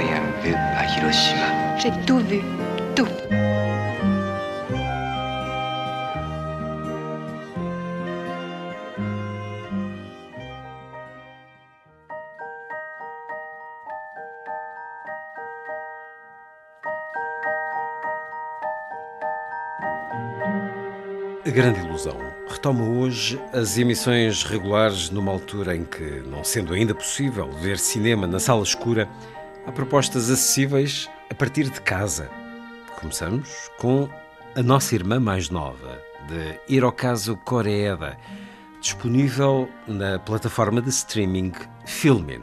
Rien vu à Hiroshima. J'ai tout vu. Tout. 'A Grande Ilusão retoma hoje as emissões regulares numa altura em que, não sendo ainda possível ver cinema na sala escura, há propostas acessíveis a partir de casa. Começamos com A Nossa Irmã Mais Nova, de Hirokazu Koreeda, disponível na plataforma de streaming Filmin.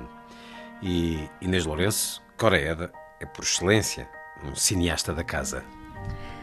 E Inês Lourenço, Koreeda, é por excelência um cineasta da casa.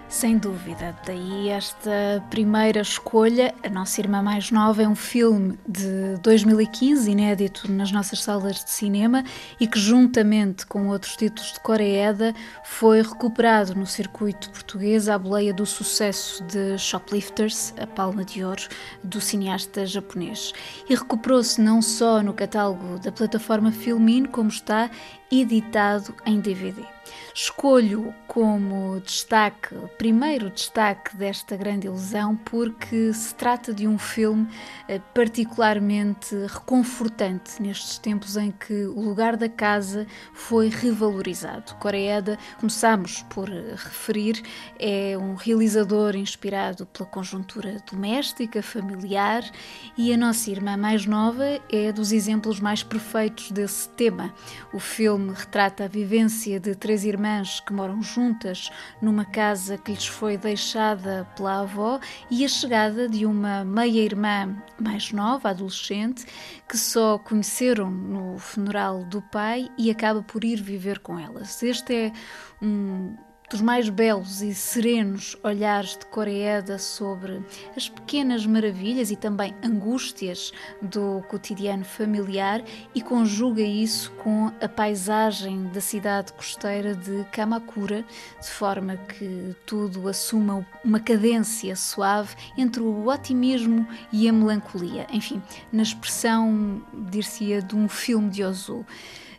Sem dúvida, daí esta primeira escolha. A Nossa Irmã Mais Nova é um filme de 2015, inédito nas nossas salas de cinema e que, juntamente com outros títulos de Coreeda, foi recuperado no circuito português à boleia do sucesso de Shoplifters, a palma de ouro do cineasta japonês. E recuperou-se não só no catálogo da plataforma Filmin, como está editado em DVD. Escolho como destaque, primeiro destaque desta grande ilusão, porque se trata de um filme eh, particularmente reconfortante nestes tempos em que o lugar da casa foi revalorizado. Coreeda, começamos por referir, é um realizador inspirado pela conjuntura doméstica, familiar, e a nossa irmã mais nova é dos exemplos mais perfeitos desse tema. O filme retrata a vivência de três irmãs que moram juntas numa casa que lhes foi deixada pela avó e a chegada de uma meia-irmã mais nova, adolescente, que só conheceram no funeral do pai e acaba por ir viver com elas. Este é um dos mais belos e serenos olhares de Coreeda sobre as pequenas maravilhas e também angústias do cotidiano familiar e conjuga isso com a paisagem da cidade costeira de Kamakura, de forma que tudo assuma uma cadência suave entre o otimismo e a melancolia. Enfim, na expressão, dir-se-ia, de um filme de Ozu.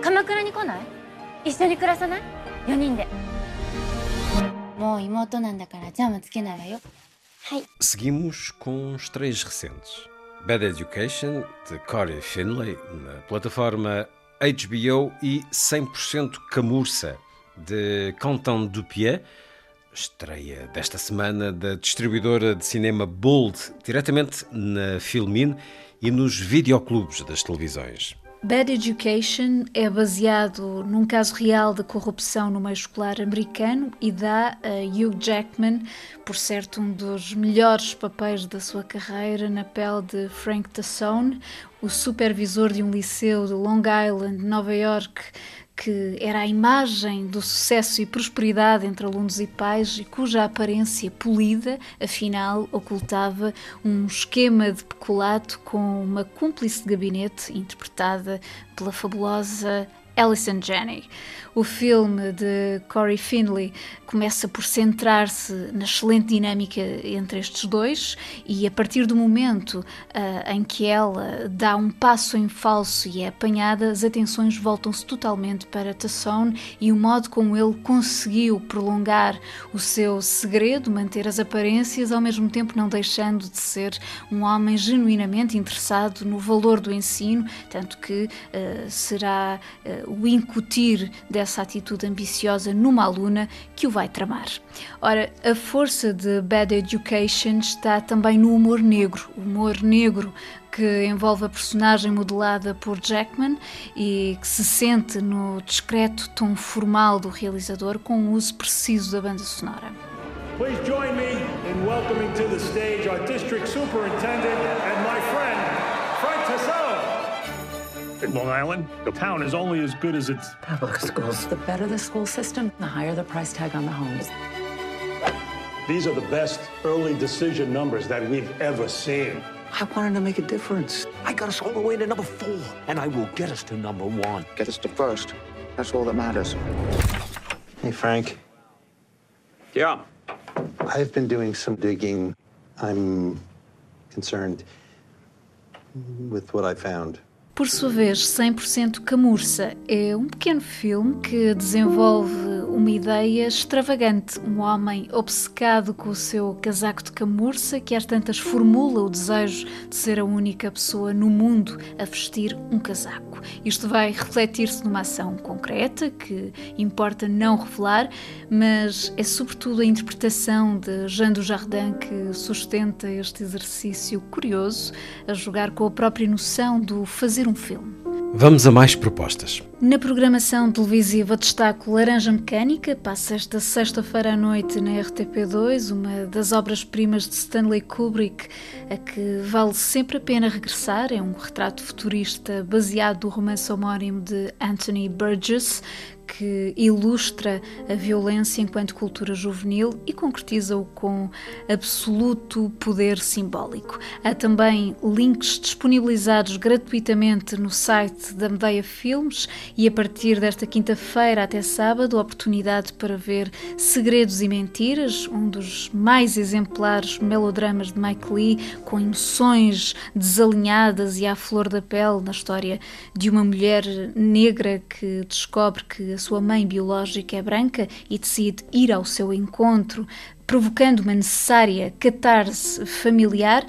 鎌倉に来ない一緒に暮らさない4人でもう妹なんだからジャムつけないわよ Seguimos com estreias recentes. Bad Education, de Corey Finlay, na plataforma HBO, e 100% Camurça, de Canton Dupieux, estreia desta semana da distribuidora de cinema Bold, diretamente na Filmin e nos videoclubes das televisões. Bad Education é baseado num caso real de corrupção no meio escolar americano e dá a Hugh Jackman, por certo, um dos melhores papéis da sua carreira, na pele de Frank Tassone, o supervisor de um liceu de Long Island, Nova York, que era a imagem do sucesso e prosperidade entre alunos e pais e cuja aparência polida, afinal, ocultava um esquema de peculato com uma cúmplice de gabinete interpretada pela fabulosa Alison Janney. O filme de Corey Finley começa por centrar-se na excelente dinâmica entre estes dois e a partir do momento uh, em que ela dá um passo em falso e é apanhada, as atenções voltam-se totalmente para Tassone e o modo como ele conseguiu prolongar o seu segredo, manter as aparências, ao mesmo tempo não deixando de ser um homem genuinamente interessado no valor do ensino, tanto que uh, será uh, o incutir dessa essa atitude ambiciosa numa aluna que o vai tramar. Ora, a força de Bad Education está também no humor negro, humor negro que envolve a personagem modelada por Jackman e que se sente no discreto tom formal do realizador com o uso preciso da banda sonora. Please join me in welcoming to the stage our district superintendent and my friend. In Long Island, the town is only as good as its public schools. The better the school system, the higher the price tag on the homes. These are the best early decision numbers that we've ever seen. I wanted to make a difference. I got us all the way to number four, and I will get us to number one. Get us to first. That's all that matters. Hey, Frank. Yeah. I've been doing some digging. I'm concerned with what I found. Por sua vez, 100% Camurça. É um pequeno filme que desenvolve uma ideia extravagante. Um homem obcecado com o seu casaco de camurça que às tantas formula o desejo de ser a única pessoa no mundo a vestir um casaco. Isto vai refletir-se numa ação concreta que importa não revelar, mas é sobretudo a interpretação de Jean Dujardin que sustenta este exercício curioso a jogar com a própria noção do fazer um filme. Vamos a mais propostas. Na programação televisiva destaco Laranja Mecânica, passa esta sexta-feira à noite na RTP2, uma das obras-primas de Stanley Kubrick, a que vale sempre a pena regressar. É um retrato futurista baseado no romance homónimo de Anthony Burgess, que ilustra a violência enquanto cultura juvenil e concretiza-o com absoluto poder simbólico. Há também links disponibilizados gratuitamente no site da Medeia Filmes e a partir desta quinta-feira até sábado, oportunidade para ver Segredos e Mentiras, um dos mais exemplares melodramas de Mike Lee, com emoções desalinhadas e à flor da pele na história de uma mulher negra que descobre que a sua mãe biológica é branca e decide ir ao seu encontro, provocando uma necessária catarse familiar.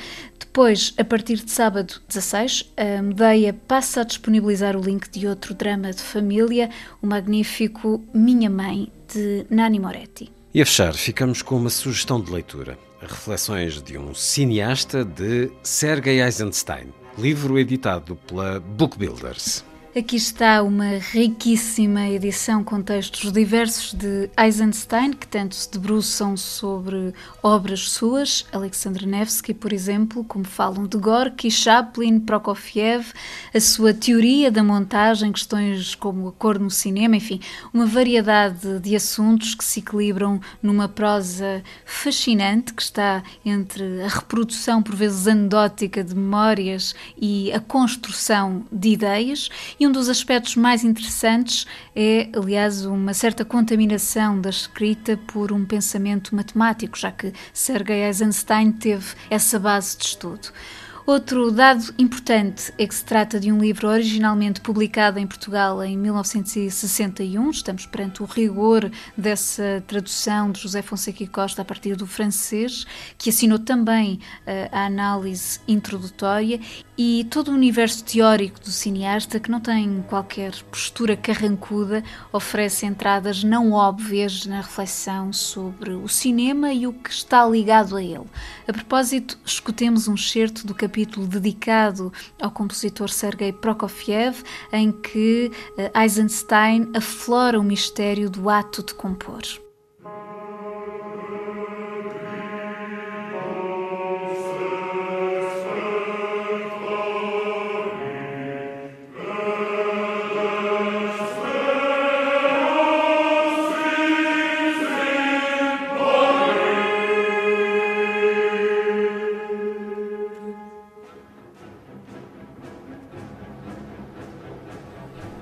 Depois, a partir de sábado 16, a Medeia passa a disponibilizar o link de outro drama de família, o magnífico Minha Mãe, de Nani Moretti. E a fechar, ficamos com uma sugestão de leitura. Reflexões de um cineasta de Sergei Eisenstein, livro editado pela Book Builders. Aqui está uma riquíssima edição com textos diversos de Eisenstein, que tanto se debruçam sobre obras suas, Alexandre Nevsky, por exemplo, como falam de Gorky, Chaplin, Prokofiev, a sua teoria da montagem, questões como a cor no cinema, enfim, uma variedade de assuntos que se equilibram numa prosa fascinante que está entre a reprodução, por vezes anedótica, de memórias e a construção de ideias e um dos aspectos mais interessantes é, aliás, uma certa contaminação da escrita por um pensamento matemático, já que Sergei Eisenstein teve essa base de estudo. Outro dado importante é que se trata de um livro originalmente publicado em Portugal em 1961. Estamos perante o rigor dessa tradução de José Fonseca e Costa a partir do francês, que assinou também uh, a análise introdutória e todo o universo teórico do cineasta, que não tem qualquer postura carrancuda, oferece entradas não óbvias na reflexão sobre o cinema e o que está ligado a ele. A propósito, escutemos um excerto do capítulo dedicado ao compositor Sergei Prokofiev, em que eh, Eisenstein aflora o mistério do ato de compor.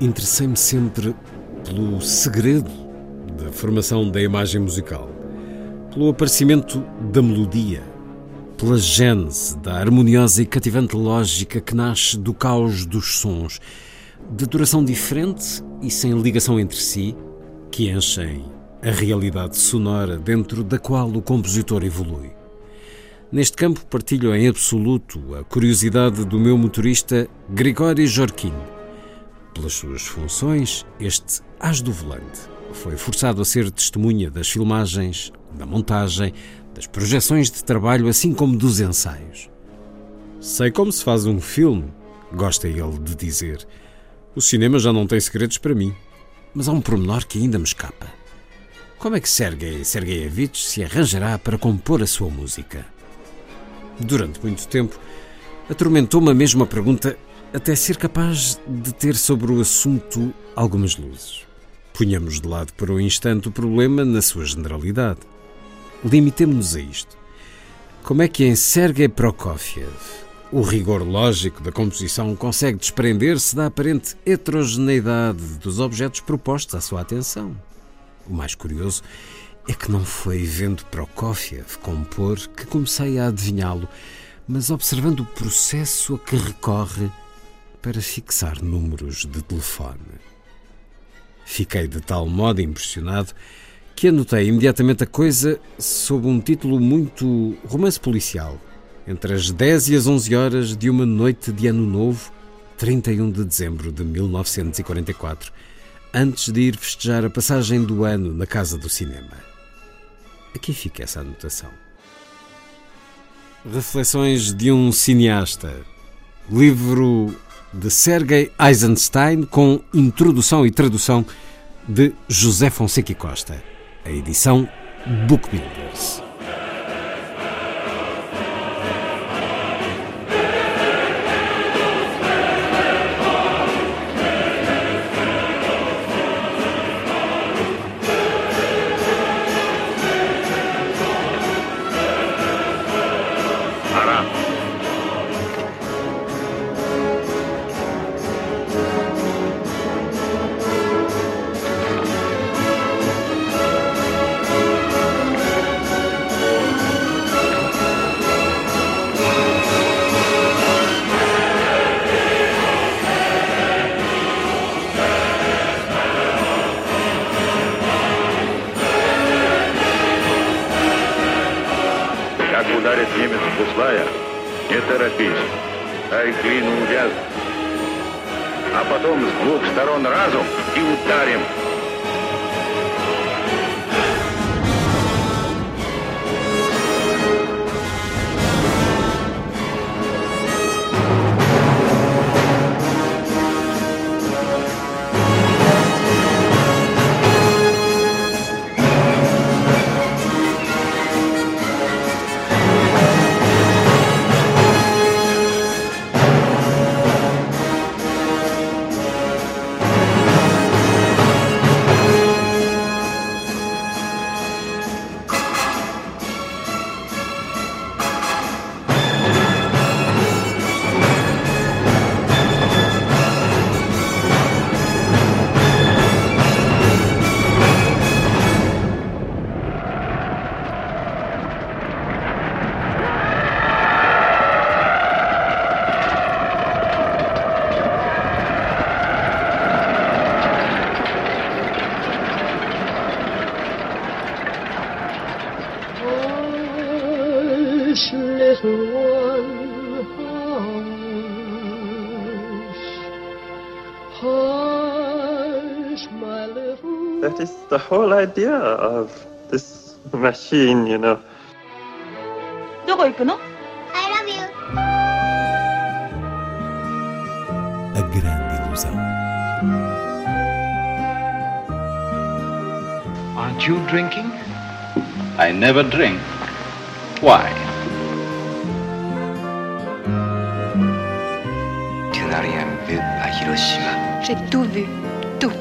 Interessei-me sempre pelo segredo da formação da imagem musical, pelo aparecimento da melodia, pela gênese da harmoniosa e cativante lógica que nasce do caos dos sons, de duração diferente e sem ligação entre si, que enchem a realidade sonora dentro da qual o compositor evolui. Neste campo partilho em absoluto a curiosidade do meu motorista Grigori Jorquin. Pelas suas funções, este as do volante foi forçado a ser testemunha das filmagens, da montagem, das projeções de trabalho, assim como dos ensaios. Sei como se faz um filme, gosta ele de dizer. O cinema já não tem segredos para mim, mas há um pormenor que ainda me escapa. Como é que Sergei Sergeyevich se arranjará para compor a sua música? Durante muito tempo, atormentou-me a mesma pergunta até ser capaz de ter sobre o assunto algumas luzes. Punhamos de lado por um instante o problema na sua generalidade. Limitemo-nos a isto. Como é que em Sergei Prokofiev o rigor lógico da composição consegue desprender-se da aparente heterogeneidade dos objetos propostos à sua atenção? O mais curioso é que não foi vendo Prokofiev compor que comecei a adivinhá-lo, mas observando o processo a que recorre para fixar números de telefone. Fiquei de tal modo impressionado que anotei imediatamente a coisa sob um título muito romance policial. Entre as 10 e as 11 horas de uma noite de Ano Novo, 31 de dezembro de 1944, antes de ir festejar a passagem do ano na Casa do Cinema. Aqui fica essa anotação. Reflexões de um cineasta. Livro de Sergei Eisenstein com introdução e tradução de José Fonseca Costa. A edição Bookbuilders. Дай клину увяз. А потом с двух сторон разом и ударим. That is the whole idea of this machine, you know. どこ行くの I love you. A grande ilusão. Aren't you drinking? I never drink. Why? J'ai tout vu, tout.